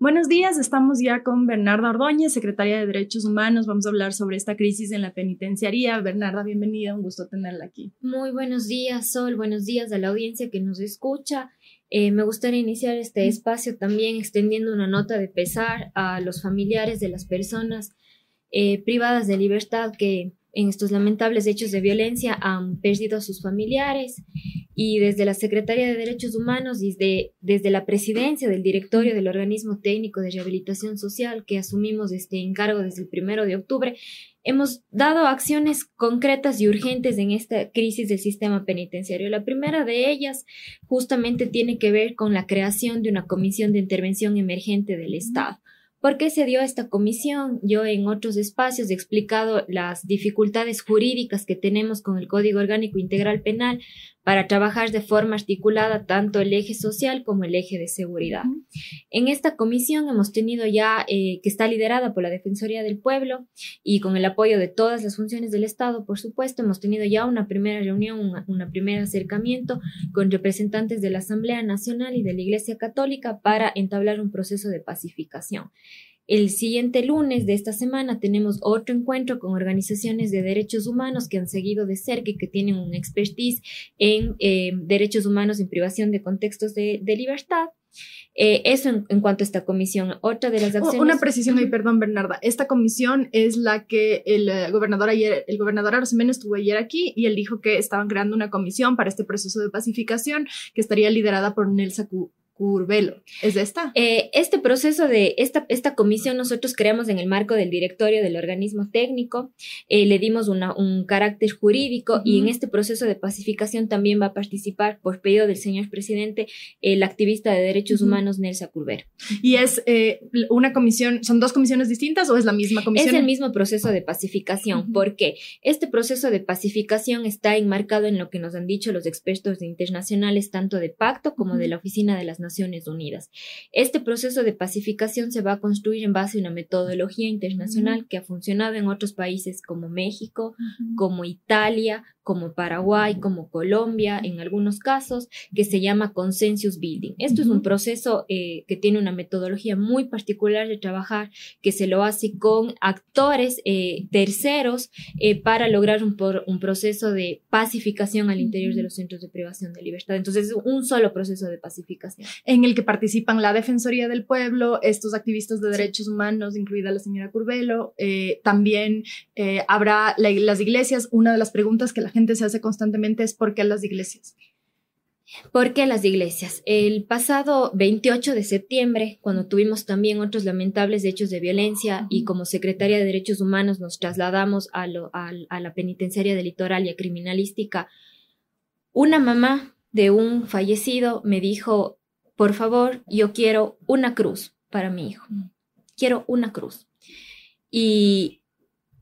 Buenos días, estamos ya con Bernarda Ordóñez, secretaria de Derechos Humanos. Vamos a hablar sobre esta crisis en la penitenciaría. Bernarda, bienvenida, un gusto tenerla aquí. Muy buenos días, Sol, buenos días a la audiencia que nos escucha. Eh, me gustaría iniciar este espacio también extendiendo una nota de pesar a los familiares de las personas eh, privadas de libertad que en estos lamentables hechos de violencia han perdido a sus familiares y desde la Secretaría de Derechos Humanos y desde, desde la presidencia del directorio del organismo técnico de rehabilitación social que asumimos este encargo desde el primero de octubre, hemos dado acciones concretas y urgentes en esta crisis del sistema penitenciario. La primera de ellas justamente tiene que ver con la creación de una comisión de intervención emergente del Estado. ¿Por qué se dio esta comisión? Yo en otros espacios he explicado las dificultades jurídicas que tenemos con el Código Orgánico Integral Penal para trabajar de forma articulada tanto el eje social como el eje de seguridad. En esta comisión hemos tenido ya, eh, que está liderada por la Defensoría del Pueblo y con el apoyo de todas las funciones del Estado, por supuesto, hemos tenido ya una primera reunión, un primer acercamiento con representantes de la Asamblea Nacional y de la Iglesia Católica para entablar un proceso de pacificación. El siguiente lunes de esta semana tenemos otro encuentro con organizaciones de derechos humanos que han seguido de cerca y que tienen un expertise en eh, derechos humanos en privación de contextos de, libertad. Eh, eso en, cuanto a esta comisión. Otra de las acciones. Una precisión ahí, perdón, Bernarda. Esta comisión es la que el eh, gobernador ayer, el gobernador Arosemena estuvo ayer aquí y él dijo que estaban creando una comisión para este proceso de pacificación que estaría liderada por Nelsa Curvelo. ¿Es de esta? Eh, este proceso de esta, esta comisión nosotros creamos en el marco del directorio del organismo técnico, eh, le dimos una, un carácter jurídico y en este proceso de pacificación también va a participar por pedido del señor presidente el activista de derechos humanos Nelsa Curvelo. ¿Y es eh, una comisión, son dos comisiones distintas o es la misma comisión? Es el mismo proceso de pacificación, porque este proceso de pacificación está enmarcado en lo que nos han dicho los expertos internacionales, tanto de pacto como de la Oficina de las Naciones Naciones Unidas. Este proceso de pacificación se va a construir en base a una metodología internacional que ha funcionado en otros países como México, como Italia, como Paraguay, como Colombia, en algunos casos, que se llama consensus building. Esto es un proceso eh, que tiene una metodología muy particular de trabajar, que se lo hace con actores eh, terceros eh, para lograr un, un, proceso de pacificación al interior de los centros de privación de libertad. Entonces, es un solo proceso de pacificación. En el que participan la Defensoría del Pueblo, estos activistas de derechos humanos, incluida la señora Curvelo, también habrá las iglesias. Una de las preguntas que la gente se hace constantemente es ¿por qué las iglesias? ¿Por qué las iglesias? El pasado 28 de septiembre, cuando tuvimos también otros lamentables hechos de violencia y como secretaria de Derechos Humanos nos trasladamos a, a la penitenciaria de litoral y a criminalística, una mamá de un fallecido me dijo, por favor, yo quiero una cruz para mi hijo. Quiero una cruz. Y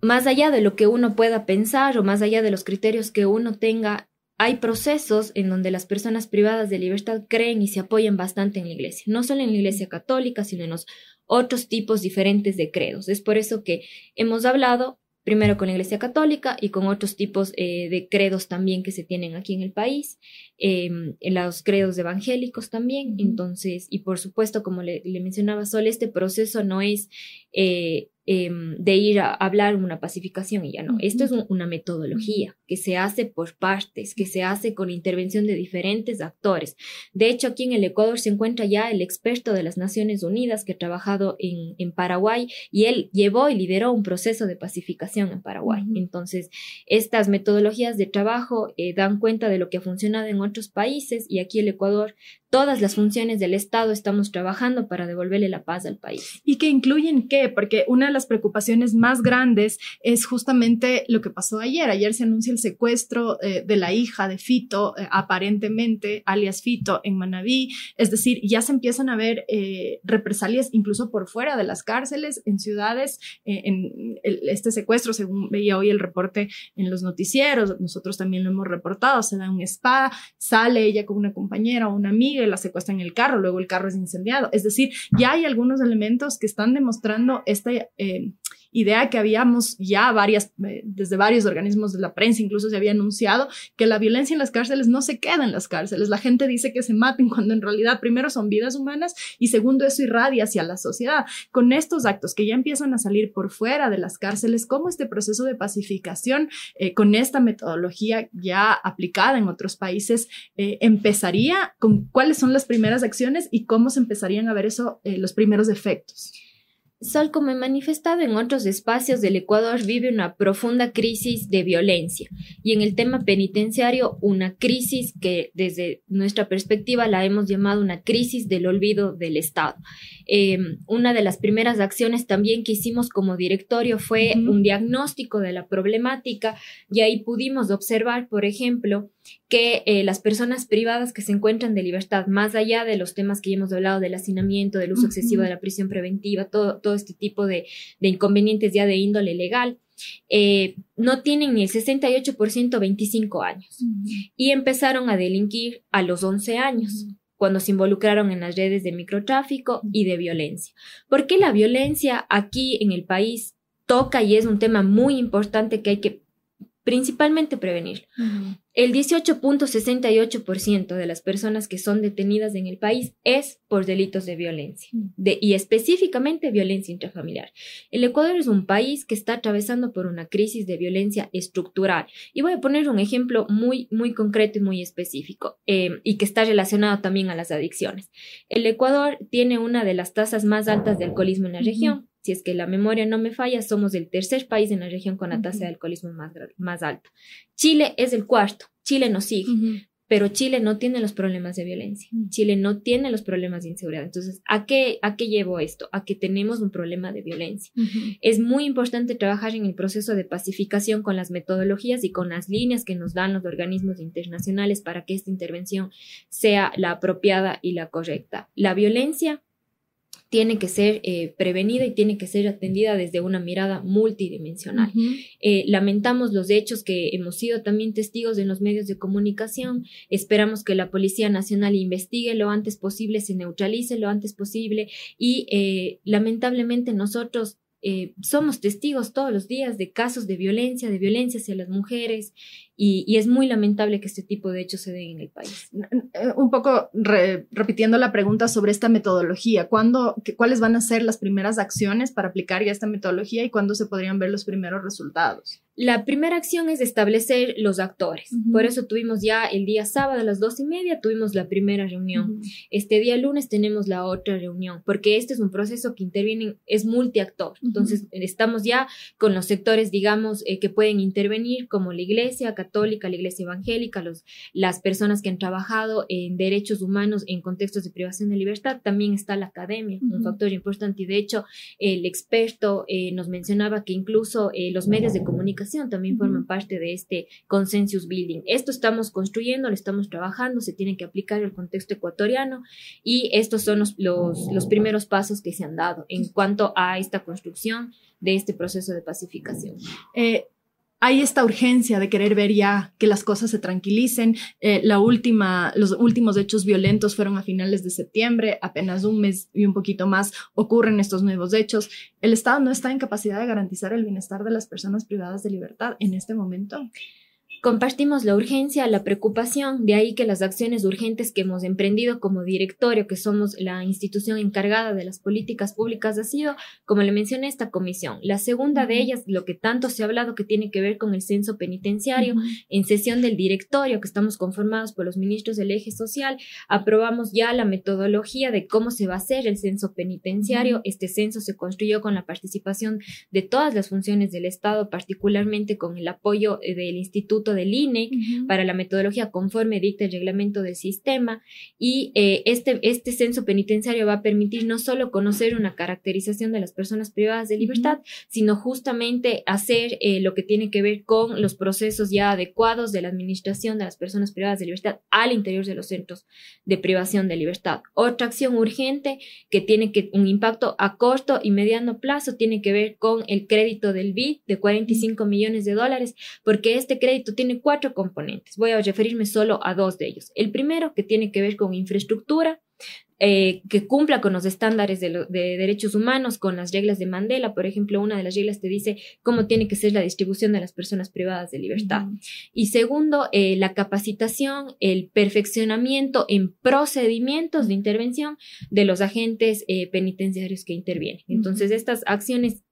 más allá de lo que uno pueda pensar o más allá de los criterios que uno tenga, hay procesos en donde las personas privadas de libertad creen y se apoyan bastante en la iglesia, no solo en la iglesia católica, sino en los otros tipos diferentes de credos. Es por eso que hemos hablado primero con la Iglesia Católica y con otros tipos eh, de credos también que se tienen aquí en el país, em, los credos evangélicos también. Entonces, y por supuesto, como le, mencionaba Sol, este proceso no es eh, Em, de ir a hablar una pacificación y ya no. Esto es una metodología que se hace por partes, que se hace con intervención de diferentes actores. De hecho, aquí en el Ecuador se encuentra ya el experto de las Naciones Unidas que ha trabajado en, en Paraguay y él llevó y lideró un proceso de pacificación en Paraguay. Entonces, estas metodologías de trabajo eh, dan cuenta de lo que ha funcionado en otros países y aquí el Ecuador todas las funciones del Estado estamos trabajando para devolverle la paz al país. ¿Y que incluyen qué? Porque una de las preocupaciones más grandes es justamente lo que pasó ayer. Ayer se anuncia el secuestro eh, de la hija de Fito, eh, aparentemente, alias Fito, en Manabí. Es decir, ya se empiezan a ver eh, represalias incluso por fuera de las cárceles, en ciudades, en este secuestro, según veía hoy el reporte en los noticieros, nosotros también lo hemos reportado, se da un spa, sale ella con una compañera o una amiga, la secuestra en el carro, luego el carro es incendiado. Es decir, ya hay algunos elementos que están demostrando esta eh, idea que habíamos ya varias, eh, desde varios organismos de la prensa incluso se había anunciado que la violencia en las cárceles no se queda en las cárceles. La gente dice que se maten cuando en realidad primero son vidas humanas y segundo eso irradia hacia la sociedad. Con estos actos que ya empiezan a salir por fuera de las cárceles, ¿cómo este proceso de pacificación eh, con esta metodología ya aplicada en otros países eh, empezaría? ¿Con cuáles son las primeras acciones y cómo se empezarían a ver eso, los primeros efectos? Sol, como he manifestado en otros espacios del Ecuador, vive una profunda crisis de violencia y en el tema penitenciario una crisis que desde nuestra perspectiva la hemos llamado una crisis del olvido del Estado. Em, una de las primeras acciones también que hicimos como directorio fue un diagnóstico de la problemática y ahí pudimos observar, por ejemplo, que eh, las personas privadas que se encuentran de libertad, más allá de los temas que ya hemos hablado del hacinamiento, del uso excesivo de la prisión preventiva, todo, todo este tipo de, inconvenientes ya de índole legal, eh, no tienen ni el 68% 25 años y empezaron a delinquir a los 11 años. cuando se involucraron en las redes de microtráfico y de violencia. Porque la violencia aquí en el país toca y es un tema muy importante que hay que principalmente prevenir. El 18.68% de las personas que son detenidas en el país es por delitos de violencia y específicamente violencia intrafamiliar. El Ecuador es un país que está atravesando por una crisis de violencia estructural y voy a poner un ejemplo muy, muy concreto y muy específico eh, y que está relacionado también a las adicciones. El Ecuador tiene una de las tasas más altas de alcoholismo en la región si es que la memoria no me falla, somos el tercer país en la región con la tasa de alcoholismo más, más alta. Chile es el cuarto, Chile nos sigue, pero Chile no tiene los problemas de violencia, Chile no tiene los problemas de inseguridad. Entonces, ¿a qué, a qué llevo esto? A que tenemos un problema de violencia. Es muy importante trabajar en el proceso de pacificación con las metodologías y con las líneas que nos dan los organismos internacionales para que esta intervención sea la apropiada y la correcta. La violencia tiene que ser eh, prevenida y tiene que ser atendida desde una mirada multidimensional. Eh, lamentamos los hechos que hemos sido también testigos en los medios de comunicación. Esperamos que la Policía Nacional investigue lo antes posible, se neutralice lo antes posible y eh, lamentablemente nosotros somos testigos todos los días de casos de violencia, de violencia hacia las mujeres y, es muy lamentable que este tipo de hechos se den en el país. Eh, un poco repitiendo la pregunta sobre esta metodología, ¿cuándo, ¿cuáles van a ser las primeras acciones para aplicar ya esta metodología y cuándo se podrían ver los primeros resultados? La primera acción es establecer los actores. Por eso tuvimos ya el día sábado a las dos y media, tuvimos la primera reunión. Este día lunes tenemos la otra reunión, porque este es un proceso que interviene, es multiactor. Entonces, estamos ya con los sectores, digamos, eh, que pueden intervenir, como la iglesia, católica, la iglesia evangélica, los, las personas que han trabajado en derechos humanos en contextos de privación de libertad, también está la academia, un factor importante. Y de hecho, el experto eh, nos mencionaba que incluso eh, los medios de comunicación también forman parte de este consensus building. Esto estamos construyendo, lo estamos trabajando, se tiene que aplicar el contexto ecuatoriano y estos son los, los, primeros pasos que se han dado en cuanto a esta construcción de este proceso de pacificación. Eh, hay esta urgencia de querer ver ya que las cosas se tranquilicen. Eh, la última, los últimos hechos violentos fueron a finales de septiembre, apenas un mes y un poquito más ocurren estos nuevos hechos. El Estado no está en capacidad de garantizar el bienestar de las personas privadas de libertad en este momento. Compartimos la urgencia, la preocupación, de ahí que las acciones urgentes que hemos emprendido como directorio, que somos la institución encargada de las políticas públicas, ha sido, como le mencioné, esta comisión. La segunda de ellas, lo que tanto se ha hablado que tiene que ver con el censo penitenciario, en sesión del directorio, que estamos conformados por los ministros del eje social, aprobamos ya la metodología de cómo se va a hacer el censo penitenciario. Este censo se construyó con la participación de todas las funciones del Estado, particularmente con el apoyo eh, del Instituto del INE para la metodología conforme dicta el reglamento del sistema y eh, este, este censo penitenciario va a permitir no solo conocer una caracterización de las personas privadas de libertad, sino justamente hacer eh, lo que tiene que ver con los procesos ya adecuados de la administración de las personas privadas de libertad al interior de los centros de privación de libertad. Otra acción urgente que tiene que un impacto a corto y mediano plazo tiene que ver con el crédito del BID de 45 millones de dólares, porque este crédito tiene cuatro componentes. Voy a referirme solo a dos de ellos. El primero, que tiene que ver con infraestructura, eh, que cumpla con los estándares de, derechos humanos, con las reglas de Mandela. Por ejemplo, una de las reglas te dice cómo tiene que ser la distribución de las personas privadas de libertad. Y segundo, eh, la capacitación, el perfeccionamiento en procedimientos de intervención de los agentes eh, penitenciarios que intervienen. Entonces, estas acciones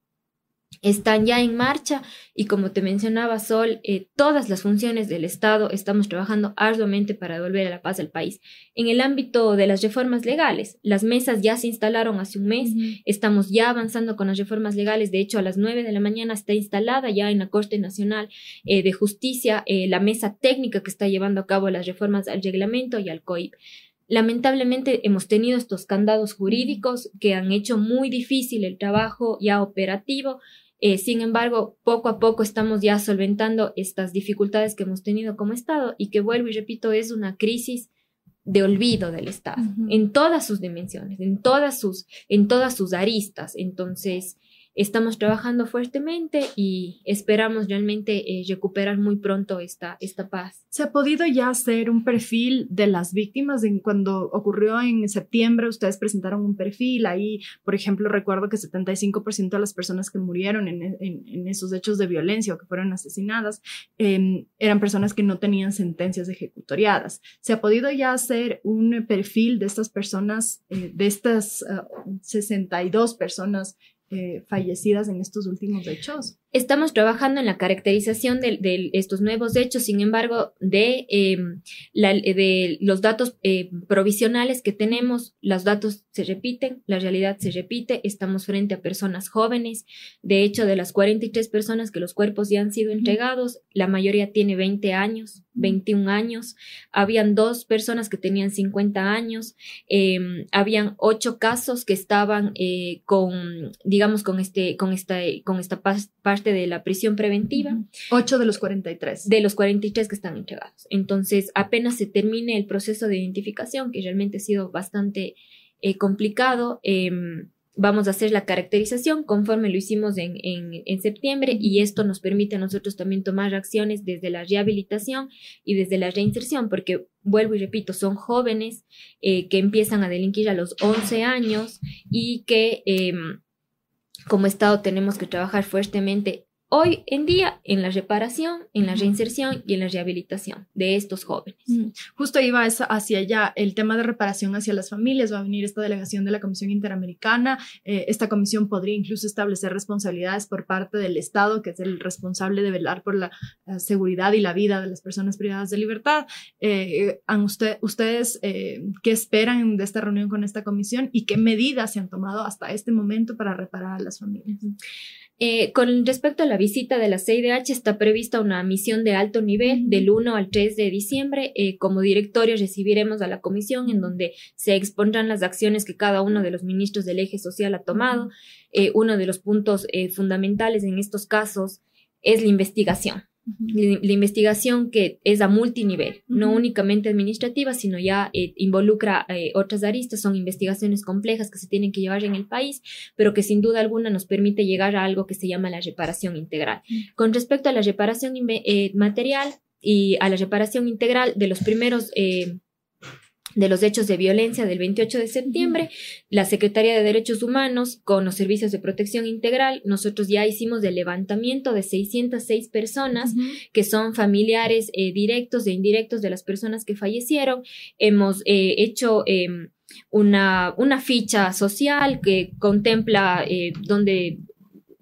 están ya en marcha y como te mencionaba Sol, eh, todas las funciones del Estado estamos trabajando arduamente para devolver a la paz al país. En el ámbito de las reformas legales, las mesas ya se instalaron hace un mes, estamos ya avanzando con las reformas legales, de hecho a las 9 de la mañana está instalada ya en la Corte Nacional eh, de Justicia eh, la mesa técnica que está llevando a cabo las reformas al reglamento y al COIP. Lamentablemente hemos tenido estos candados jurídicos que han hecho muy difícil el trabajo ya operativo. Eh, sin embargo, poco a poco estamos ya solventando estas dificultades que hemos tenido como Estado y que vuelvo y repito, es una crisis de olvido del Estado en todas sus dimensiones, en todas sus, en todas sus aristas. Entonces, estamos trabajando fuertemente y esperamos realmente eh, recuperar muy pronto esta, esta paz. ¿Se ha podido ya hacer un perfil de las víctimas? En, cuando ocurrió en septiembre, ustedes presentaron un perfil. Ahí, por ejemplo, recuerdo que 75% de las personas que murieron en, en, esos hechos de violencia o que fueron asesinadas em, eran personas que no tenían sentencias ejecutoriadas. ¿Se ha podido ya hacer un perfil de estas personas, eh, de estas 62 ah, personas eh, fallecidas en estos últimos hechos. Estamos trabajando en la caracterización de, estos nuevos hechos, sin embargo, de, em, de los datos eh, provisionales que tenemos, los datos se repiten, la realidad se repite, estamos frente a personas jóvenes, de hecho, de las 43 personas que los cuerpos ya han sido entregados, la mayoría tiene 20 años, 21 años, habían dos personas que tenían 50 años, eh, habían ocho casos que estaban eh, con, digamos, con, este, con, esta, con esta parte de la prisión preventiva. Ocho de los 43. De los 43 que están entregados. Entonces, apenas se termine el proceso de identificación, que realmente ha sido bastante eh, complicado, em, vamos a hacer la caracterización conforme lo hicimos en, en, septiembre y esto nos permite a nosotros también tomar acciones desde la rehabilitación y desde la reinserción, porque vuelvo y repito, son jóvenes eh, que empiezan a delinquir a los 11 años y que em, como Estado tenemos que trabajar fuertemente hoy en día en la reparación, en la reinserción y en la rehabilitación de estos jóvenes. Mm. Justo iba hacia allá el tema de reparación hacia las familias. Va a venir esta delegación de la Comisión Interamericana. Eh, esta comisión podría incluso establecer responsabilidades por parte del Estado, que es el responsable de velar por la, seguridad y la vida de las personas privadas de libertad. Eh, usted, ¿Ustedes eh, qué esperan de esta reunión con esta comisión y qué medidas se han tomado hasta este momento para reparar a las familias? Eh, con respecto a la visita de la CIDH, está prevista una misión de alto nivel del 1 al 3 de diciembre. Eh, como directorio recibiremos a la comisión en donde se expondrán las acciones que cada uno de los ministros del eje social ha tomado. Eh, uno de los puntos fundamentales en estos casos es la investigación la, investigación que es a multinivel, no únicamente administrativa, sino ya eh, involucra eh, otras aristas, son investigaciones complejas que se tienen que llevar en el país, pero que sin duda alguna nos permite llegar a algo que se llama la reparación integral. Con respecto a la reparación eh, material y a la reparación integral de los primeros de los hechos de violencia del 28 de septiembre, la Secretaría de Derechos Humanos con los servicios de protección integral, nosotros ya hicimos el levantamiento de 606 personas que son familiares eh, directos e indirectos de las personas que fallecieron. Hemos eh, hecho... Em, una, una, ficha social que contempla eh, donde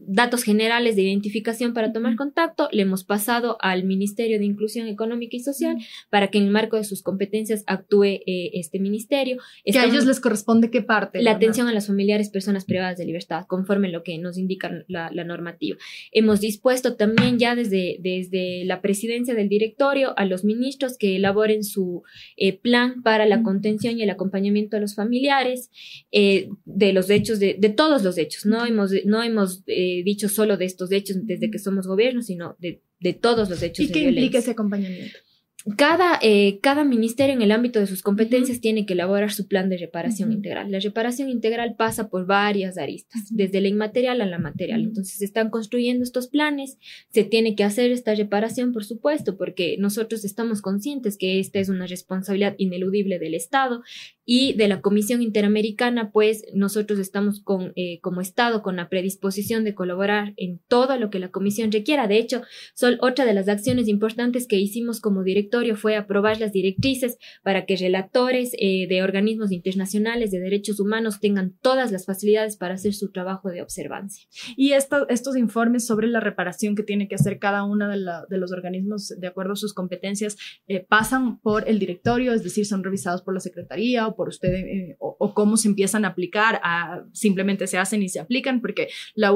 datos generales de identificación para tomar contacto, le hemos pasado al Ministerio de Inclusión Económica y Social para que en el marco de sus competencias actúe eh, este ministerio. que a ellos les corresponde qué parte. La atención a las familiares personas privadas de libertad, conforme lo que nos indica la, normativa. Hemos dispuesto también ya desde, desde la presidencia del directorio a los ministros que elaboren su eh, plan para la contención y el acompañamiento a los familiares eh, de los hechos, de, de, todos los hechos. No hemos, no hemos dicho solo de estos hechos desde que somos gobierno, sino de, de todos los hechos. ¿Y qué implica ese acompañamiento? Cada, eh, cada, ministerio en el ámbito de sus competencias tiene que elaborar su plan de reparación integral. La reparación integral pasa por varias aristas, desde la inmaterial a la material. Entonces, se están construyendo estos planes, se tiene que hacer esta reparación, por supuesto, porque nosotros estamos conscientes que esta es una responsabilidad ineludible del Estado y de la Comisión Interamericana, pues nosotros estamos con, eh, como Estado con la predisposición de colaborar en todo lo que la Comisión requiera. De hecho, son otra de las acciones importantes que hicimos como directorio fue aprobar las directrices para que relatores eh, de organismos internacionales de derechos humanos tengan todas las facilidades para hacer su trabajo de observancia. Y estos informes sobre la reparación que tiene que hacer cada uno de, los organismos de acuerdo a sus competencias eh, pasan por el directorio, es decir, son revisados por la Secretaría por usted eh, o, cómo se empiezan a aplicar, a, simplemente se hacen y se aplican, porque la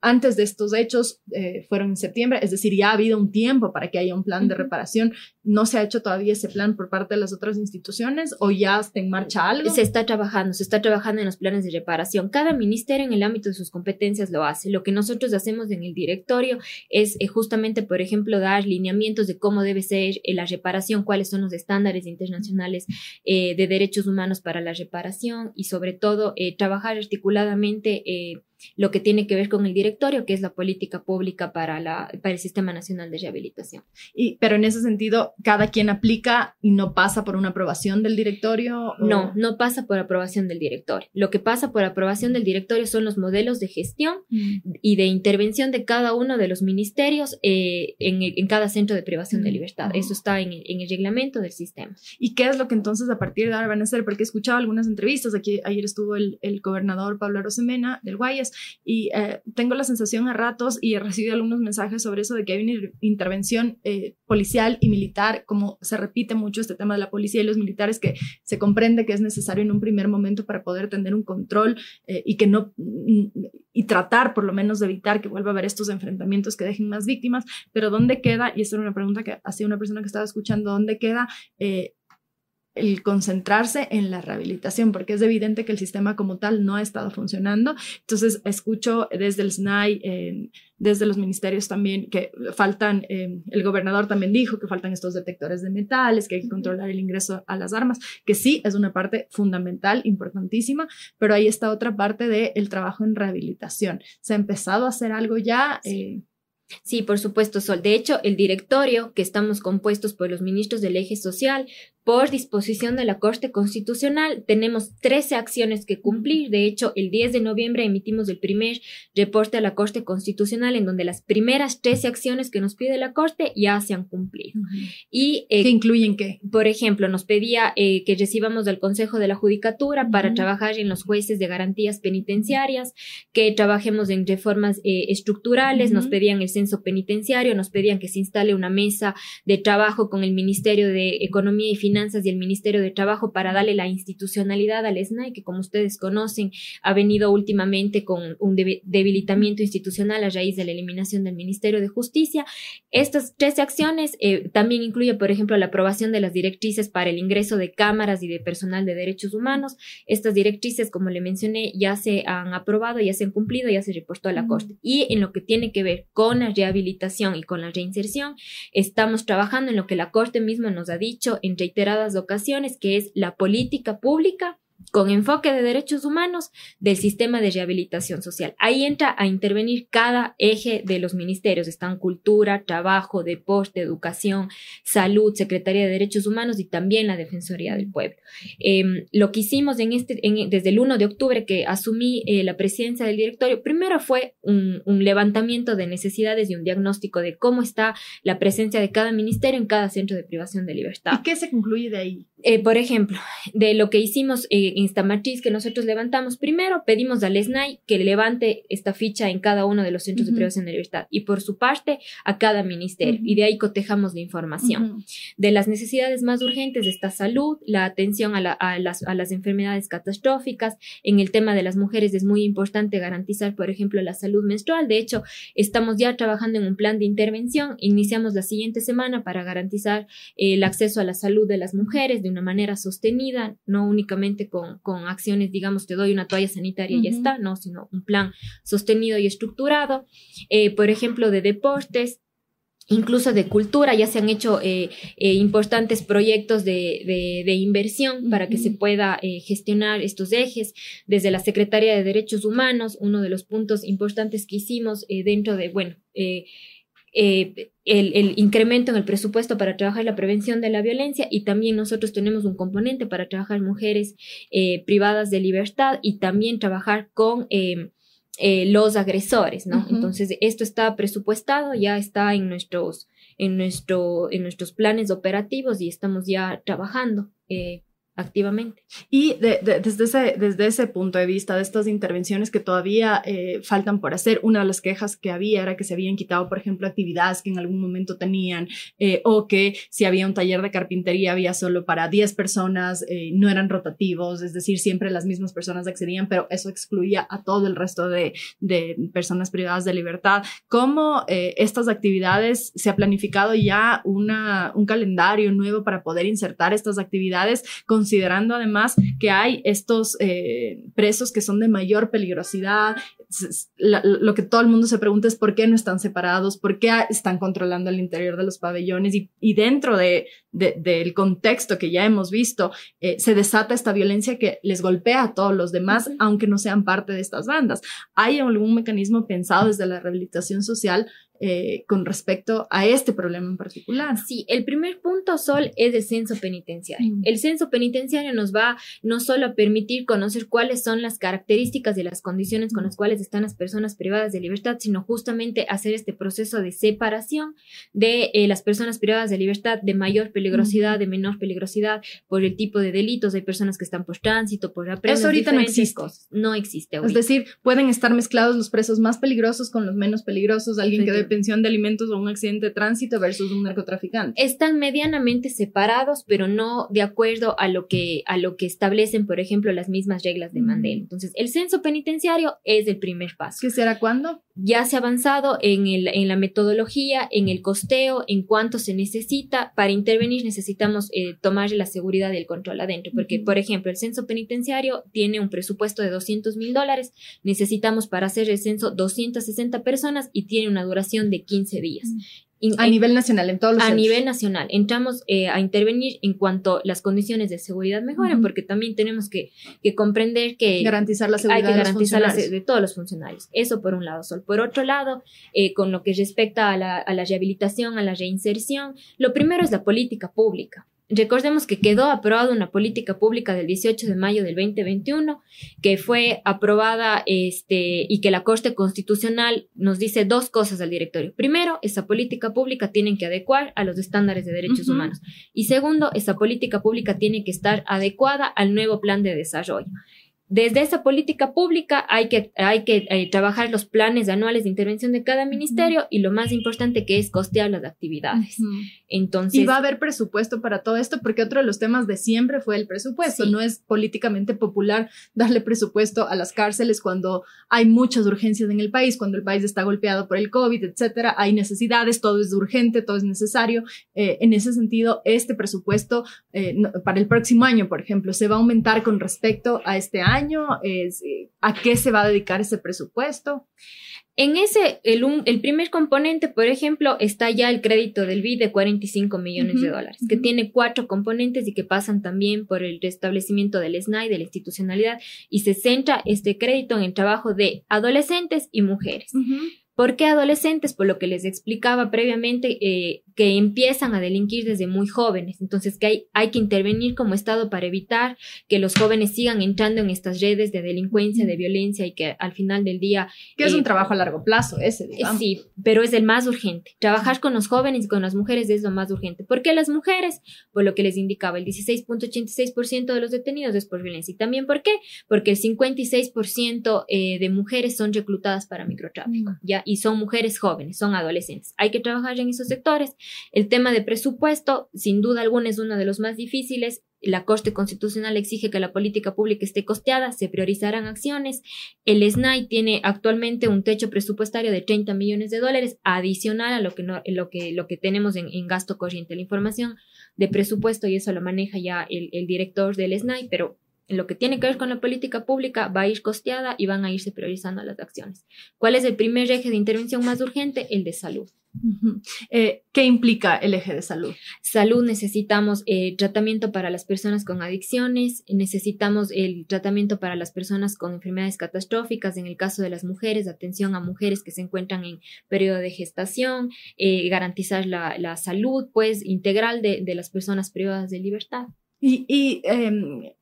antes de estos hechos eh, fueron en septiembre, es decir, ya ha habido un tiempo para que haya un plan de reparación. ¿No se ha hecho todavía ese plan por parte de las otras instituciones o ya está en marcha algo? Se está trabajando, se está trabajando en los planes de reparación. Cada ministerio en el ámbito de sus competencias lo hace. Lo que nosotros hacemos en el directorio es eh, justamente, por ejemplo, dar lineamientos de cómo debe ser la reparación, cuáles son los estándares internacionales de derechos humanos para la reparación y sobre todo eh, trabajar articuladamente eh, lo que tiene que ver con el directorio, que es la política pública para, la, para el Sistema Nacional de Rehabilitación. Y, pero en ese sentido, ¿cada quien aplica y no pasa por una aprobación del directorio? No, no pasa por aprobación del directorio. Lo que pasa por aprobación del directorio son los modelos de gestión mm. y de intervención de cada uno de los ministerios eh, en, en, cada centro de privación de mm. libertad. Eso está en el, en el, reglamento del sistema. ¿Y qué es lo que entonces a partir de ahora van a hacer? Porque he escuchado algunas entrevistas, aquí ayer estuvo el, el gobernador Pablo Arosemena del Guayas y eh, tengo la sensación a ratos y he recibido algunos mensajes sobre eso de que hay una intervención eh, policial y militar, como se repite mucho este tema de la policía y los militares, que se comprende que es necesario en un primer momento para poder tener un control eh, y que no mm, y tratar por lo menos de evitar que vuelva a haber estos enfrentamientos que dejen más víctimas, pero ¿dónde queda? Y esta era una pregunta que hacía una persona que estaba escuchando, ¿dónde queda el concentrarse en la rehabilitación, porque es evidente que el sistema como tal no ha estado funcionando. Entonces, escucho desde el SNAI, desde los ministerios también, que faltan, eh, el gobernador también dijo que faltan estos detectores de metales, que hay que controlar el ingreso a las armas, que sí es una parte fundamental, importantísima, pero ahí está otra parte del trabajo en rehabilitación. ¿Se ha empezado a hacer algo ya? Eh, Sí, por supuesto, Sol. De hecho, el directorio, que estamos compuestos por los ministros del eje social, por disposición de la Corte Constitucional, tenemos 13 acciones que cumplir. De hecho, el 10 de noviembre emitimos el primer reporte a la Corte Constitucional en donde las primeras 13 acciones que nos pide la Corte ya se han cumplido. y, eh, ¿Qué incluyen qué? Por ejemplo, nos pedía eh, que recibamos del Consejo de la Judicatura para trabajar en los jueces de garantías penitenciarias, que trabajemos en reformas eh, estructurales, nos pedían el censo penitenciario, nos pedían que se instale una mesa de trabajo con el Ministerio de Economía y Finanzas Finanzas y el Ministerio de Trabajo para darle la institucionalidad al SNAI, que como ustedes conocen, ha venido últimamente con un debilitamiento institucional a raíz de la eliminación del Ministerio de Justicia. Estas tres acciones eh, también incluyen, por ejemplo, la aprobación de las directrices para el ingreso de cámaras y de personal de derechos humanos. Estas directrices, como le mencioné, ya se han aprobado, ya se han cumplido, ya se reportó a la Corte. Y en lo que tiene que ver con la rehabilitación y con la reinserción, estamos trabajando en lo que la Corte misma nos ha dicho en ocasiones, que es la política pública con enfoque de derechos humanos del sistema de rehabilitación social. Ahí entra a intervenir cada eje de los ministerios. Están cultura, trabajo, deporte, educación, salud, Secretaría de Derechos Humanos y también la Defensoría del Pueblo. Em, lo que hicimos este, desde el 1 de octubre que asumí eh, la presidencia del directorio, primero fue un, un levantamiento de necesidades y un diagnóstico de cómo está la presencia de cada ministerio en cada centro de privación de libertad. ¿Y qué se concluye de ahí? Eh, por ejemplo, de lo que hicimos eh, en esta matriz que nosotros levantamos, primero pedimos al SNAI que levante esta ficha en cada uno de los centros de privación de libertad y por su parte a cada ministerio. Y de ahí cotejamos la información. De las necesidades más urgentes está salud, la atención a, las, a, las, enfermedades catastróficas, en el tema de las mujeres es muy importante garantizar, por ejemplo, la salud menstrual. De hecho, estamos ya trabajando en un plan de intervención, iniciamos la siguiente semana para garantizar eh, el acceso a la salud de las mujeres de una manera sostenida, no únicamente con, con acciones, digamos, te doy una toalla sanitaria y ya está, no, sino un plan sostenido y estructurado. Eh, por ejemplo, de deportes, incluso de cultura, ya se han hecho eh, eh, importantes proyectos de, de, inversión para que se pueda gestionar estos ejes. Desde la Secretaría de Derechos Humanos, uno de los puntos importantes que hicimos dentro de, bueno, eh, el, incremento en el presupuesto para trabajar la prevención de la violencia y también nosotros tenemos un componente para trabajar mujeres eh, privadas de libertad y también trabajar con eh, los agresores, ¿no? Entonces, esto está presupuestado, ya está en nuestros, en, nuestro, en nuestros planes operativos y estamos ya trabajando activamente. Y desde, ese, desde ese punto de vista de estas intervenciones que todavía eh, faltan por hacer, una de las quejas que había era que se habían quitado, por ejemplo, actividades que en algún momento tenían eh, o que si había un taller de carpintería había solo para 10 personas, eh, no eran rotativos, es decir, siempre las mismas personas accedían, pero eso excluía a todo el resto de, de personas privadas de libertad. ¿Cómo estas actividades se ha planificado ya una, un calendario nuevo para poder insertar estas actividades con considerando además que hay estos eh, presos que son de mayor peligrosidad. lo que todo el mundo se pregunta es por qué no están separados, por qué están controlando el interior de los pabellones y, dentro de, del contexto que ya hemos visto, eh, se desata esta violencia que les golpea a todos los demás, aunque no sean parte de estas bandas. ¿Hay algún mecanismo pensado desde la rehabilitación social eh, con respecto a este problema en particular. Sí, el primer punto, Sol, es el censo penitenciario. Mm. El censo penitenciario nos va no solo a permitir conocer cuáles son las características y las condiciones con las cuales están las personas privadas de libertad, sino justamente hacer este proceso de separación de eh, las personas privadas de libertad de mayor peligrosidad, de menor peligrosidad, por el tipo de delitos. Hay personas que están por tránsito, por Eso ahorita no existe. No existe. Es decir, pueden estar mezclados los presos más peligrosos con los menos peligrosos, alguien que debe pensión de alimentos o un accidente de tránsito versus un narcotraficante. Están medianamente separados, pero no de acuerdo a lo que, a lo que establecen, por ejemplo, las mismas reglas de Mandela. Entonces, el censo penitenciario es el primer paso. ¿Qué será cuándo? Ya se ha avanzado en, el, en la metodología, en el costeo, en cuánto se necesita. Para intervenir necesitamos eh, tomar la seguridad y el control adentro, porque, por ejemplo, el censo penitenciario tiene un presupuesto de 200 mil dólares. Necesitamos para hacer el censo 260 personas y tiene una duración de 15 días. a nivel nacional, en todos los A nivel nacional. Entramos eh, a intervenir en cuanto las condiciones de seguridad mejoren, porque también tenemos que, comprender que garantizar la seguridad hay que garantizar la, de todos los funcionarios. Eso por un lado, Sol. Por otro lado, eh, con lo que respecta a la, a la rehabilitación, a la reinserción, lo primero es la política pública. Recordemos que quedó aprobada una política pública del 18 de mayo del 2021 que fue aprobada este, y que la Corte Constitucional nos dice dos cosas al directorio. Primero, esa política pública tiene que adecuar a los estándares de derechos humanos. Y segundo, esa política pública tiene que estar adecuada al nuevo plan de desarrollo. Desde esa política pública hay que, hay que eh, trabajar los planes anuales de intervención de cada ministerio y lo más importante que es costear las actividades. Entonces, y va a haber presupuesto para todo esto porque otro de los temas de siempre fue el presupuesto. No es políticamente popular darle presupuesto a las cárceles cuando hay muchas urgencias en el país, cuando el país está golpeado por el COVID, etcétera. Hay necesidades, todo es urgente, todo es necesario. Eh, en ese sentido, este presupuesto eh, para el próximo año, por ejemplo, se va a aumentar con respecto a este año es, eh, ¿A qué se va a dedicar ese presupuesto? En ese, el, el, primer componente, por ejemplo, está ya el crédito del BID de 45 millones de dólares, que tiene cuatro componentes y que pasan también por el restablecimiento del SNAI, de la institucionalidad, y se centra este crédito en el trabajo de adolescentes y mujeres. ¿Por qué adolescentes? Por lo que les explicaba previamente, eh, que empiezan a delinquir desde muy jóvenes. Entonces, que hay, hay que intervenir como Estado para evitar que los jóvenes sigan entrando en estas redes de delincuencia, de violencia y que al final del día... Que es un eh, trabajo a largo plazo ese, digamos. Sí, pero es el más urgente. Trabajar con los jóvenes y con las mujeres es lo más urgente. ¿Por qué las mujeres? Por lo que les indicaba, el 16.86% de los detenidos es por violencia. ¿Y también por qué? Porque el 56% eh, de mujeres son reclutadas para microtráfico, ¿ya? Y son mujeres jóvenes, son adolescentes. Hay que trabajar en esos sectores el tema de presupuesto, sin duda alguna, es uno de los más difíciles. La Corte Constitucional exige que la política pública esté costeada, se priorizarán acciones. El SNAI tiene actualmente un techo presupuestario de 30 millones de dólares adicional a lo que, no, lo que, tenemos en, gasto corriente. La información de presupuesto, y eso lo maneja ya el director del SNAI, pero en lo que tiene que ver con la política pública va a ir costeada y van a irse priorizando las acciones. ¿Cuál es el primer eje de intervención más urgente? El de salud. Eh, ¿Qué implica el eje de salud? Salud necesitamos eh, tratamiento para las personas con adicciones, necesitamos el tratamiento para las personas con enfermedades catastróficas, en el caso de las mujeres, atención a mujeres que se encuentran en periodo de gestación, eh, garantizar la, salud pues integral de, las personas privadas de libertad. Y, y em,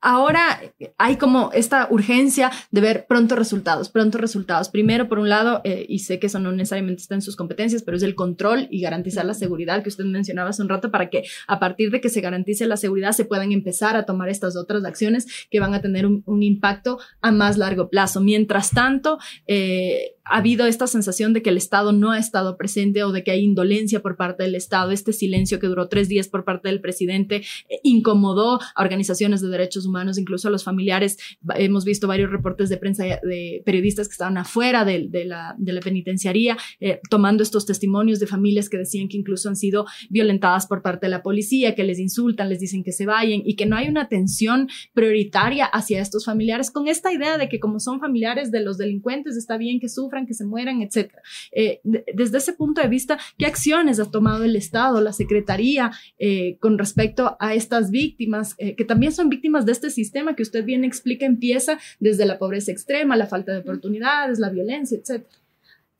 ahora hay como esta urgencia de ver pronto resultados, pronto resultados. Primero, por un lado, eh, y sé que eso no necesariamente está en sus competencias, pero es el control y garantizar la seguridad que usted mencionaba hace un rato para que a partir de que se garantice la seguridad se puedan empezar a tomar estas otras acciones que van a tener un, impacto a más largo plazo. Mientras tanto, eh, ha habido esta sensación de que el Estado no ha estado presente o de que hay indolencia por parte del Estado. Este silencio que duró tres días por parte del presidente eh, incomodó a organizaciones de derechos humanos, incluso a los familiares. Hemos visto varios reportes de prensa de periodistas que estaban afuera de, la, penitenciaría eh, tomando estos testimonios de familias que decían que incluso han sido violentadas por parte de la policía, que les insultan, les dicen que se vayan y que no hay una atención prioritaria hacia estos familiares con esta idea de que como son familiares de los delincuentes está bien que sufran que se mueran, etcétera. Eh, desde ese punto de vista, ¿qué acciones ha tomado el Estado, la Secretaría eh, con respecto a estas víctimas, eh, que también son víctimas de este sistema que usted bien explica, empieza desde la pobreza extrema, la falta de oportunidades, la violencia, etcétera?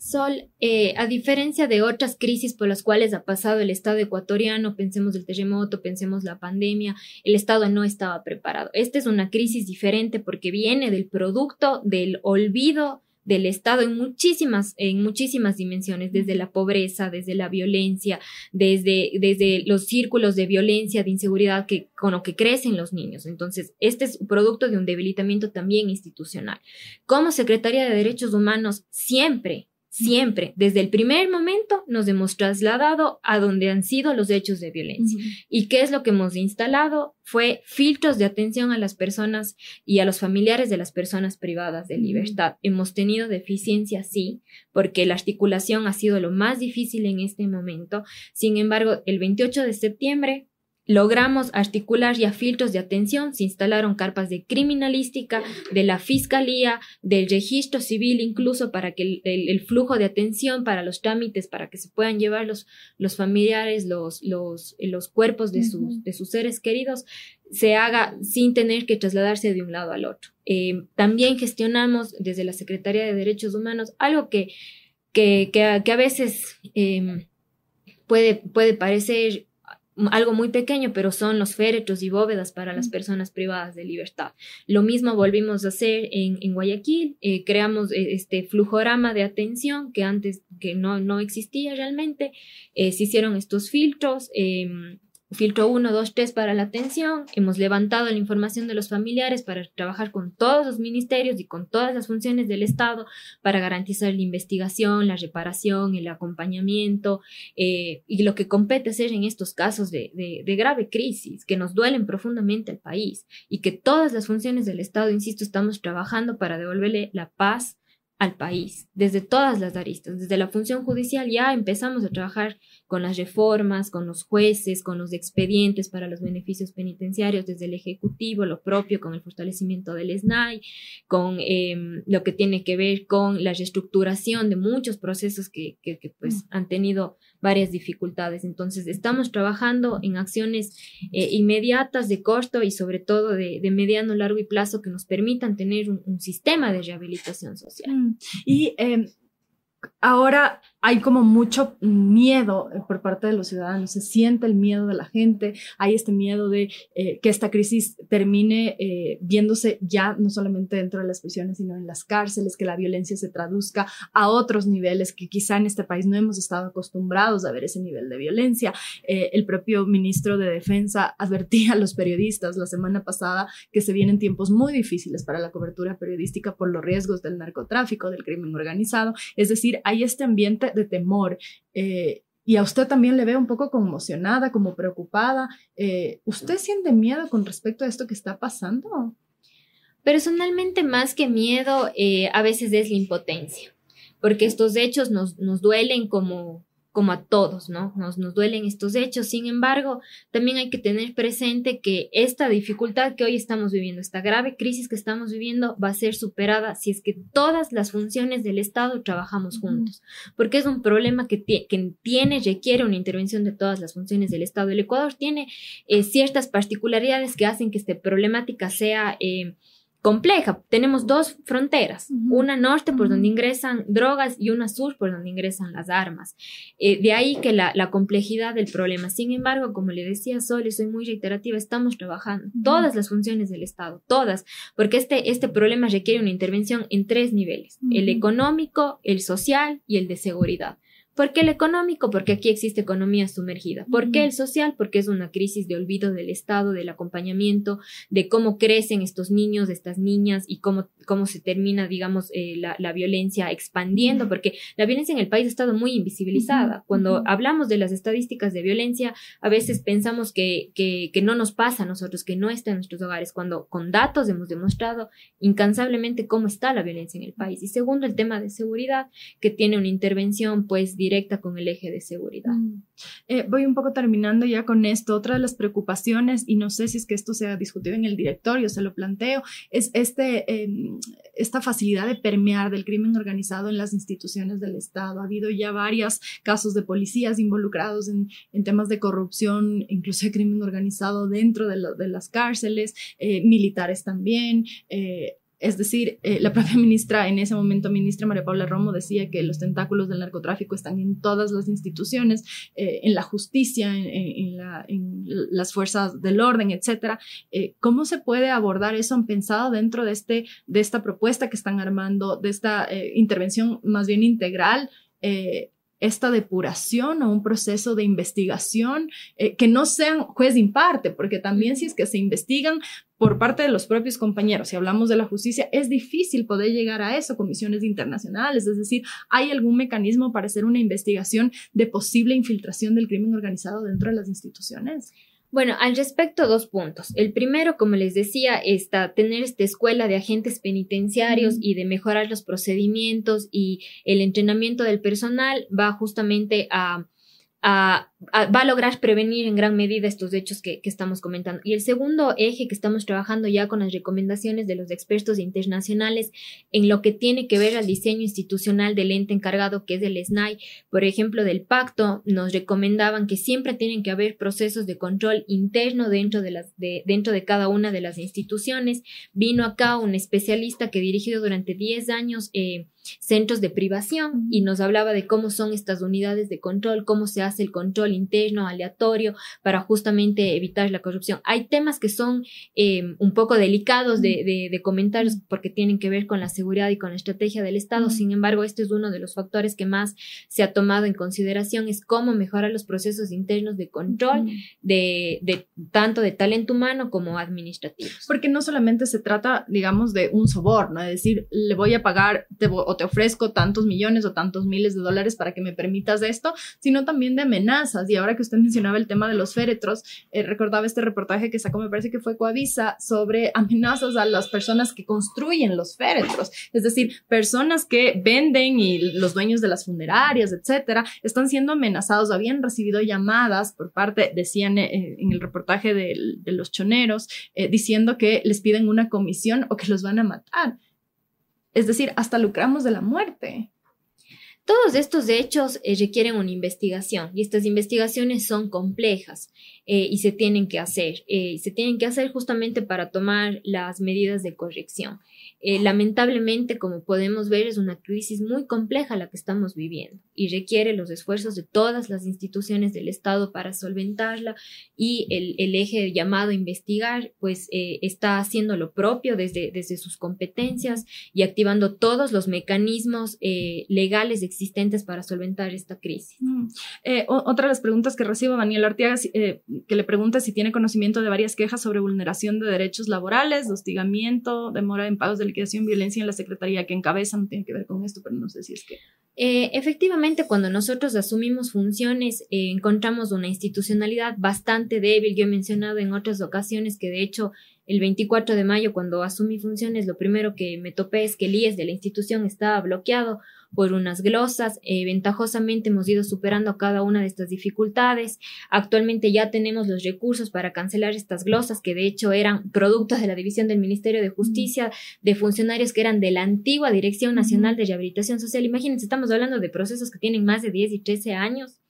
Sol, a diferencia de otras crisis por las cuales ha pasado el Estado ecuatoriano, pensemos el terremoto, pensemos la pandemia, el Estado no estaba preparado. Esta es una crisis diferente porque viene del producto del olvido del Estado en muchísimas, en muchísimas dimensiones, desde la pobreza, desde la violencia, desde, desde los círculos de violencia, de inseguridad que, con lo que crecen los niños. Entonces, este es producto de un debilitamiento también institucional. Como Secretaría de Derechos Humanos, siempre Siempre, desde el primer momento, nos hemos trasladado a donde han sido los hechos de violencia. ¿Y qué es lo que hemos instalado? Fue filtros de atención a las personas y a los familiares de las personas privadas de libertad. Hemos tenido deficiencia, sí, porque la articulación ha sido lo más difícil en este momento. Sin embargo, el 28 de septiembre Logramos articular ya filtros de atención, se instalaron carpas de criminalística, de la fiscalía, del registro civil, incluso para que el, flujo de atención para los trámites, para que se puedan llevar los, los familiares, los, los, los cuerpos de sus, de sus seres queridos, se haga sin tener que trasladarse de un lado al otro. Eh, también gestionamos desde la Secretaría de Derechos Humanos algo que, que, que, a, veces eh, puede, puede parecer algo muy pequeño, pero son los féretros y bóvedas para las personas privadas de libertad. Lo mismo volvimos a hacer en, en Guayaquil, eh, creamos eh, este flujorama de atención que antes que no, no existía realmente, eh, se hicieron estos filtros. Em, filtro 1, 2, 3 para la atención. Hemos levantado la información de los familiares para trabajar con todos los ministerios y con todas las funciones del Estado para garantizar la investigación, la reparación, el acompañamiento eh, y lo que compete hacer en estos casos de, de, grave crisis que nos duelen profundamente al país y que todas las funciones del Estado, insisto, estamos trabajando para devolverle la paz al país, desde todas las aristas, desde la función judicial ya empezamos a trabajar con las reformas, con los jueces, con los expedientes para los beneficios penitenciarios desde el Ejecutivo, lo propio con el fortalecimiento del SNAI, con em, lo que tiene que ver con la reestructuración de muchos procesos que, pues mm. han tenido varias dificultades. Entonces, estamos trabajando en acciones eh, inmediatas de corto y sobre todo de, mediano, largo y plazo que nos permitan tener un, sistema de rehabilitación social. Mm. Y em, ahora hay como mucho miedo eh, por parte de los ciudadanos, se siente el miedo de la gente, hay este miedo de eh, que esta crisis termine eh, viéndose ya no solamente dentro de las prisiones, sino en las cárceles, que la violencia se traduzca a otros niveles que quizá en este país no hemos estado acostumbrados a ver ese nivel de violencia. el propio ministro de Defensa advertía a los periodistas la semana pasada que se vienen tiempos muy difíciles para la cobertura periodística por los riesgos del narcotráfico, del crimen organizado, es decir, hay este ambiente de temor. Eh, y a usted también le veo un poco conmocionada, como preocupada. Eh, ¿Usted siente miedo con respecto a esto que está pasando? Personalmente, más que miedo, eh, a veces es la impotencia, porque estos hechos nos, nos duelen como, como a todos, ¿no? Nos, nos duelen estos hechos. Sin embargo, también hay que tener presente que esta dificultad que hoy estamos viviendo, esta grave crisis que estamos viviendo, va a ser superada si es que todas las funciones del Estado trabajamos juntos, porque es un problema que, que tiene, requiere una intervención de todas las funciones del Estado. El Ecuador tiene eh, ciertas particularidades que hacen que esta problemática sea... Eh, compleja. Tenemos dos fronteras, una norte por donde ingresan drogas y una sur por donde ingresan las armas. Eh, de ahí que la, complejidad del problema. Sin embargo, como le decía Sol, y soy muy reiterativa, estamos trabajando todas las funciones del Estado, todas, porque este, este problema requiere una intervención en tres niveles, el económico, el social y el de seguridad. ¿Por qué el económico? Porque aquí existe economía sumergida. ¿Por qué el social? Porque es una crisis de olvido del Estado, del acompañamiento, de cómo crecen estos niños, estas niñas y cómo, cómo se termina, digamos, eh, la, violencia expandiendo, porque la violencia en el país ha estado muy invisibilizada. Cuando hablamos de las estadísticas de violencia, a veces pensamos que, que, que no nos pasa a nosotros, que no está en nuestros hogares, cuando con datos hemos demostrado incansablemente cómo está la violencia en el país. Y segundo, el tema de seguridad, que tiene una intervención, pues, directa directa con el eje de seguridad. Mm. Eh, voy un poco terminando ya con esto. Otra de las preocupaciones, y no sé si es que esto se ha discutido en el directorio, se lo planteo, es este, em, esta facilidad de permear del crimen organizado en las instituciones del Estado. Ha habido ya varios casos de policías involucrados en, temas de corrupción, incluso de crimen organizado dentro de, de las cárceles, eh, militares también. Eh, es decir, eh, la propia ministra, en ese momento, ministra María Paula Romo, decía que los tentáculos del narcotráfico están en todas las instituciones, eh, en la justicia, en, las fuerzas del orden, etc. Eh, ¿Cómo se puede abordar eso? ¿Han pensado dentro de, este, de esta propuesta que están armando, de esta intervención más bien integral? Esta depuración o un proceso de investigación que no sean juez imparte, porque también si es que se investigan por parte de los propios compañeros, si hablamos de la justicia, es difícil poder llegar a eso, comisiones internacionales, es decir, ¿hay algún mecanismo para hacer una investigación de posible infiltración del crimen organizado dentro de las instituciones? Bueno, al respecto, dos puntos. El primero, como les decía, está tener esta escuela de agentes penitenciarios y de mejorar los procedimientos y el entrenamiento del personal va justamente a va a lograr prevenir en gran medida estos hechos que, estamos comentando. Y el segundo eje que estamos trabajando ya con las recomendaciones de los expertos internacionales en lo que tiene que ver al diseño institucional del ente encargado que es el SNAI, por ejemplo, del pacto, nos recomendaban que siempre tienen que haber procesos de control interno dentro de, las, de, dentro de cada una de las instituciones. Vino acá un especialista que dirigido durante 10 años eh, centros de privación y nos hablaba de cómo son estas unidades de control, cómo se hace el control interno aleatorio para justamente evitar la corrupción. Hay temas que son em, un poco delicados de, de, comentarios porque tienen que ver con la seguridad y con la estrategia del Estado. Sin embargo, este es uno de los factores que más se ha tomado en consideración, es cómo mejorar los procesos internos de control de, de tanto de talento humano como administrativo. Porque no solamente se trata, digamos, de un soborno, es decir, le voy a pagar, te, o te ofrezco tantos millones o tantos miles de dólares para que me permitas esto, sino también de amenazas. Y ahora que usted mencionaba el tema de los féretros, eh, recordaba este reportaje que sacó, me parece que fue Coavisa, sobre amenazas a las personas que construyen los féretros. Es decir, personas que venden y los dueños de las funerarias, etcétera, están siendo amenazados. Habían recibido llamadas por parte, decían eh, en el reportaje de, los choneros, eh, diciendo que les piden una comisión o que los van a matar. Es decir, hasta lucramos de la muerte. Todos estos hechos eh, requieren una investigación y estas investigaciones son complejas eh, y se tienen que hacer. Eh, se tienen que hacer justamente para tomar las medidas de corrección. Eh, lamentablemente, como podemos ver, es una crisis muy compleja la que estamos viviendo y requiere los esfuerzos de todas las instituciones del Estado para solventarla y el, eje llamado investigar, pues eh, está haciendo lo propio desde, desde sus competencias y activando todos los mecanismos eh, legales existentes para solventar esta crisis. Mm. otra de las preguntas que recibo, Daniel Arteaga, que le pregunta si tiene conocimiento de varias quejas sobre vulneración de derechos laborales, hostigamiento, demora en pagos de liquidación violencia en la Secretaría que encabeza, no tiene que ver con esto, pero no sé si es que... Eh, efectivamente, cuando nosotros asumimos funciones, eh, encontramos una institucionalidad bastante débil. Yo he mencionado en otras ocasiones que de hecho el 24 de mayo, cuando asumí funciones, lo primero que me topé es que el IES de la institución estaba bloqueado por unas glosas. Eh, ventajosamente hemos ido superando cada una de estas dificultades. Actualmente ya tenemos los recursos para cancelar estas glosas, que de hecho eran productos de la División del Ministerio de Justicia, de funcionarios que eran de la antigua Dirección Nacional de Rehabilitación Social. Imagínense, estamos hablando de procesos que tienen más de 10 y 13 años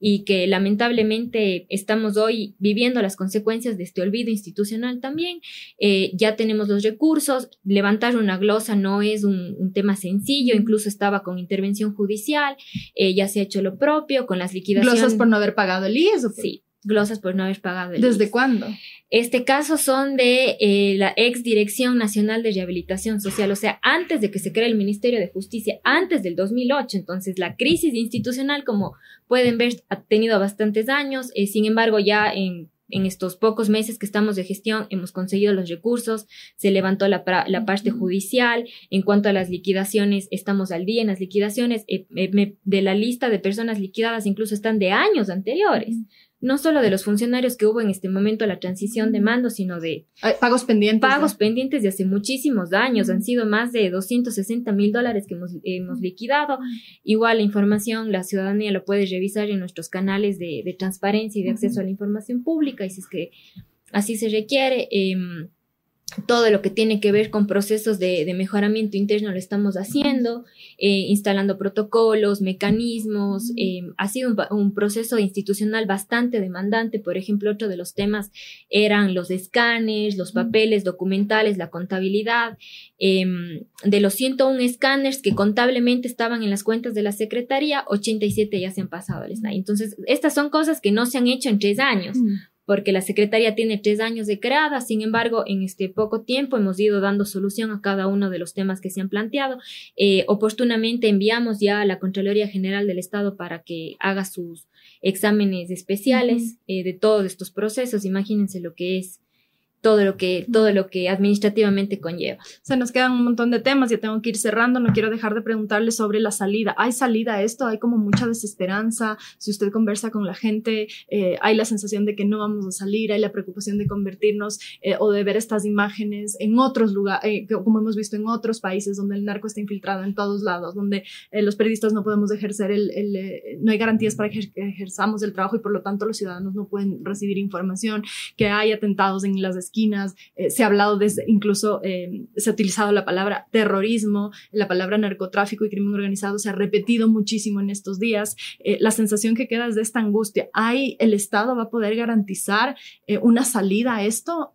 y que lamentablemente estamos hoy viviendo las consecuencias de este olvido institucional también. Eh, ya tenemos los recursos, levantar una glosa no es un, tema sencillo, incluso estaba con intervención judicial, eh, ya se ha hecho lo propio con las liquidaciones. ¿Glosas por no haber pagado el IES? Sí, glosas por no haber pagado el ¿Desde cuándo? Este caso son de eh, la ex Dirección Nacional de Rehabilitación Social, o sea, antes de que se cree el Ministerio de Justicia, antes del 2008. Entonces, la crisis institucional, como pueden ver, ha tenido bastantes años. Eh, sin embargo, ya en, estos pocos meses que estamos de gestión hemos conseguido los recursos, se levantó la, la parte judicial. En cuanto a las liquidaciones, estamos al día en las liquidaciones. Eh, de la lista de personas liquidadas incluso están de años anteriores no solo de los funcionarios que hubo en este momento la transición de mando, sino de pagos pendientes. Pagos pendientes de hace muchísimos años. Han sido más de 260 mil dólares que hemos, hemos, liquidado. Igual la información, la ciudadanía lo puede revisar en nuestros canales de, de transparencia y de acceso a la información pública y si es que así se requiere. Eh, todo lo que tiene que ver con procesos de, mejoramiento interno lo estamos haciendo, eh, instalando protocolos, mecanismos. Eh, ha sido un, proceso institucional bastante demandante. Por ejemplo, otro de los temas eran los escáneres, los papeles documentales, la contabilidad. Em, de los 101 escáneres que contablemente estaban en las cuentas de la Secretaría, 87 ya se han pasado al SNAI. Entonces, estas son cosas que no se han hecho en tres años porque la Secretaría tiene tres años de creada, sin embargo, en este poco tiempo hemos ido dando solución a cada uno de los temas que se han planteado. Eh, oportunamente enviamos ya a la Contraloría General del Estado para que haga sus exámenes especiales eh, de todos estos procesos. Imagínense lo que es todo lo que, todo lo que administrativamente conlleva. Se nos quedan un montón de temas, ya tengo que ir cerrando, no quiero dejar de preguntarle sobre la salida. ¿Hay salida a esto? ¿Hay como mucha desesperanza? Si usted conversa con la gente, eh, hay la sensación de que no vamos a salir, hay la preocupación de convertirnos eh, o de ver estas imágenes en otros lugares, eh, como hemos visto en otros países donde el narco está infiltrado en todos lados, donde los periodistas no podemos ejercer el, el no hay garantías para que ejerzamos el trabajo y por lo tanto los ciudadanos no pueden recibir información, que hay atentados en las eh, se ha hablado desde, incluso eh, se ha utilizado la palabra terrorismo, la palabra narcotráfico y crimen organizado se ha repetido muchísimo en estos días. Eh, la sensación que queda es de esta angustia. ¿Hay, el Estado va a poder garantizar una salida a esto?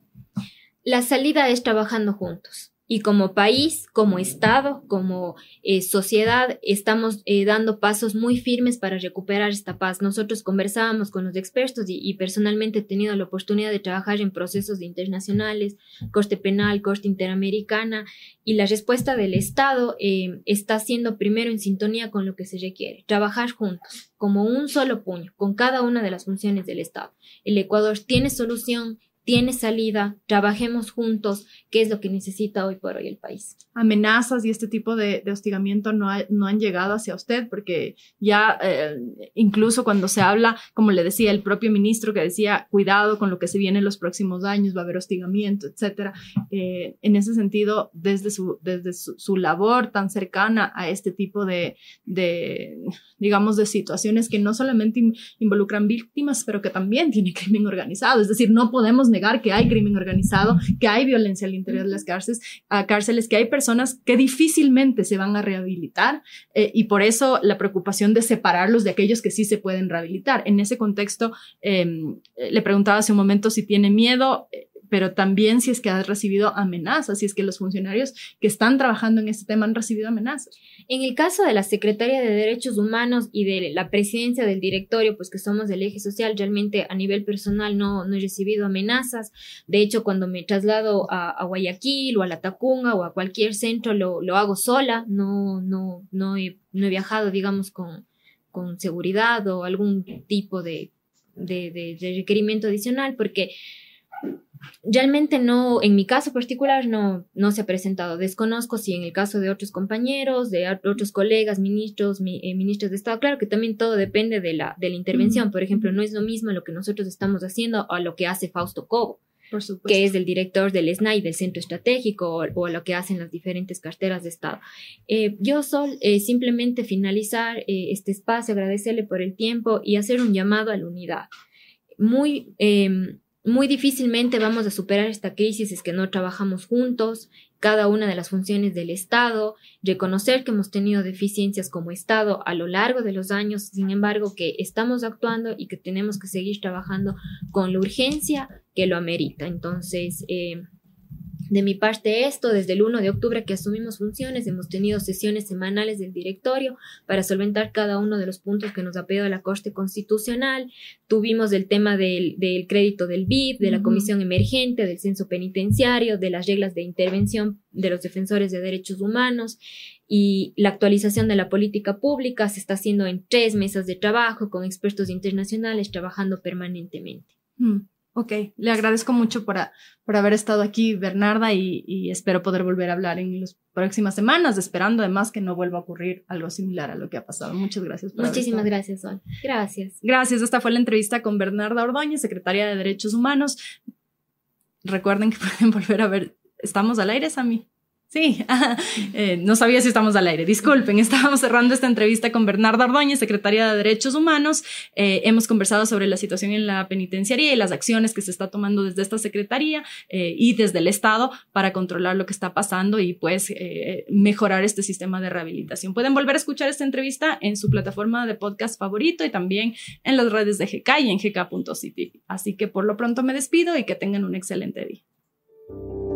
La salida es trabajando juntos. Y como país, como Estado, como eh, sociedad, estamos eh, dando pasos muy firmes para recuperar esta paz. Nosotros conversábamos con los expertos y, personalmente he tenido la oportunidad de trabajar en procesos internacionales, Corte Penal, Corte Interamericana, y la respuesta del Estado eh, está siendo primero en sintonía con lo que se requiere, trabajar juntos, como un solo puño, con cada una de las funciones del Estado. El Ecuador tiene solución, tiene salida, trabajemos juntos, qué es lo que necesita hoy por hoy el país. Amenazas y este tipo de, hostigamiento no, no, han llegado hacia usted, porque ya eh, incluso cuando se habla, como le decía el propio ministro que decía, cuidado con lo que se viene en los próximos años, va a haber hostigamiento, etcétera. Eh, en ese sentido, desde, su, desde su, labor tan cercana a este tipo de, de, digamos, de situaciones que no solamente involucran víctimas, pero que también tienen crimen organizado, es decir, no podemos que hay crimen organizado, que hay violencia al interior de las cárceles, a cárceles, que hay personas que difícilmente se van a rehabilitar eh, y por eso la preocupación de separarlos de aquellos que sí se pueden rehabilitar. En ese contexto, em, le preguntaba hace un momento si tiene miedo pero también si es que has recibido amenazas, si es que los funcionarios que están trabajando en este tema han recibido amenazas. En el caso de la Secretaría de Derechos Humanos y de la presidencia del directorio, pues que somos del eje social, realmente a nivel personal no, no he recibido amenazas. De hecho, cuando me traslado a, Guayaquil o a La Tacunga o a cualquier centro, lo, lo hago sola, no, no, no, he, no he viajado, digamos, con, con seguridad o algún tipo de, de requerimiento adicional, porque Realmente no, en mi caso particular no, no se ha presentado. Desconozco si en el caso de otros compañeros, de otros colegas, ministros, eh, ministros de Estado, claro que también todo depende de la, de la intervención. Por ejemplo, no es lo mismo lo que nosotros estamos haciendo a lo que hace Fausto Cobo. que es el director del SNAI, del Centro Estratégico, o, lo que hacen las diferentes carteras de Estado. Eh, yo, Sol, eh, simplemente finalizar eh, este espacio, agradecerle por el tiempo y hacer un llamado a la unidad. Muy em, muy difícilmente vamos a superar esta crisis es que no trabajamos juntos, cada una de las funciones del Estado, reconocer que hemos tenido deficiencias como Estado a lo largo de los años, sin embargo que estamos actuando y que tenemos que seguir trabajando con la urgencia que lo amerita. Entonces, eh, de mi parte esto, desde el 1 de octubre que asumimos funciones, hemos tenido sesiones semanales del directorio para solventar cada uno de los puntos que nos ha pedido la Corte Constitucional. Tuvimos el tema del, crédito del BID, de la Comisión Emergente, del censo penitenciario, de las reglas de intervención de los defensores de derechos humanos y la actualización de la política pública se está haciendo en tres mesas de trabajo con expertos internacionales trabajando permanentemente. Mm. Ok, le agradezco mucho por, por haber estado aquí, Bernarda, y, espero poder volver a hablar en las próximas semanas, esperando además que no vuelva a ocurrir algo similar a lo que ha pasado. Muchas gracias. Por Muchísimas gracias, Sol. Gracias. Gracias. Esta fue la entrevista con Bernarda Ordóñez, secretaria de Derechos Humanos. Recuerden que pueden volver a ver. ¿Estamos al aire, Sami? Sí, eh, no sabía si estamos al aire. Disculpen, estábamos cerrando esta entrevista con Bernarda Ordóñez, secretaria de Derechos Humanos. Eh, hemos conversado sobre la situación en la penitenciaría y las acciones que se está tomando desde esta secretaría eh, y desde el Estado para controlar lo que está pasando y pues mejorar este sistema de rehabilitación. Pueden volver a escuchar esta entrevista en su plataforma de podcast favorito y también en las redes de GK y en gk.city. Así que por lo pronto me despido y que tengan un excelente día.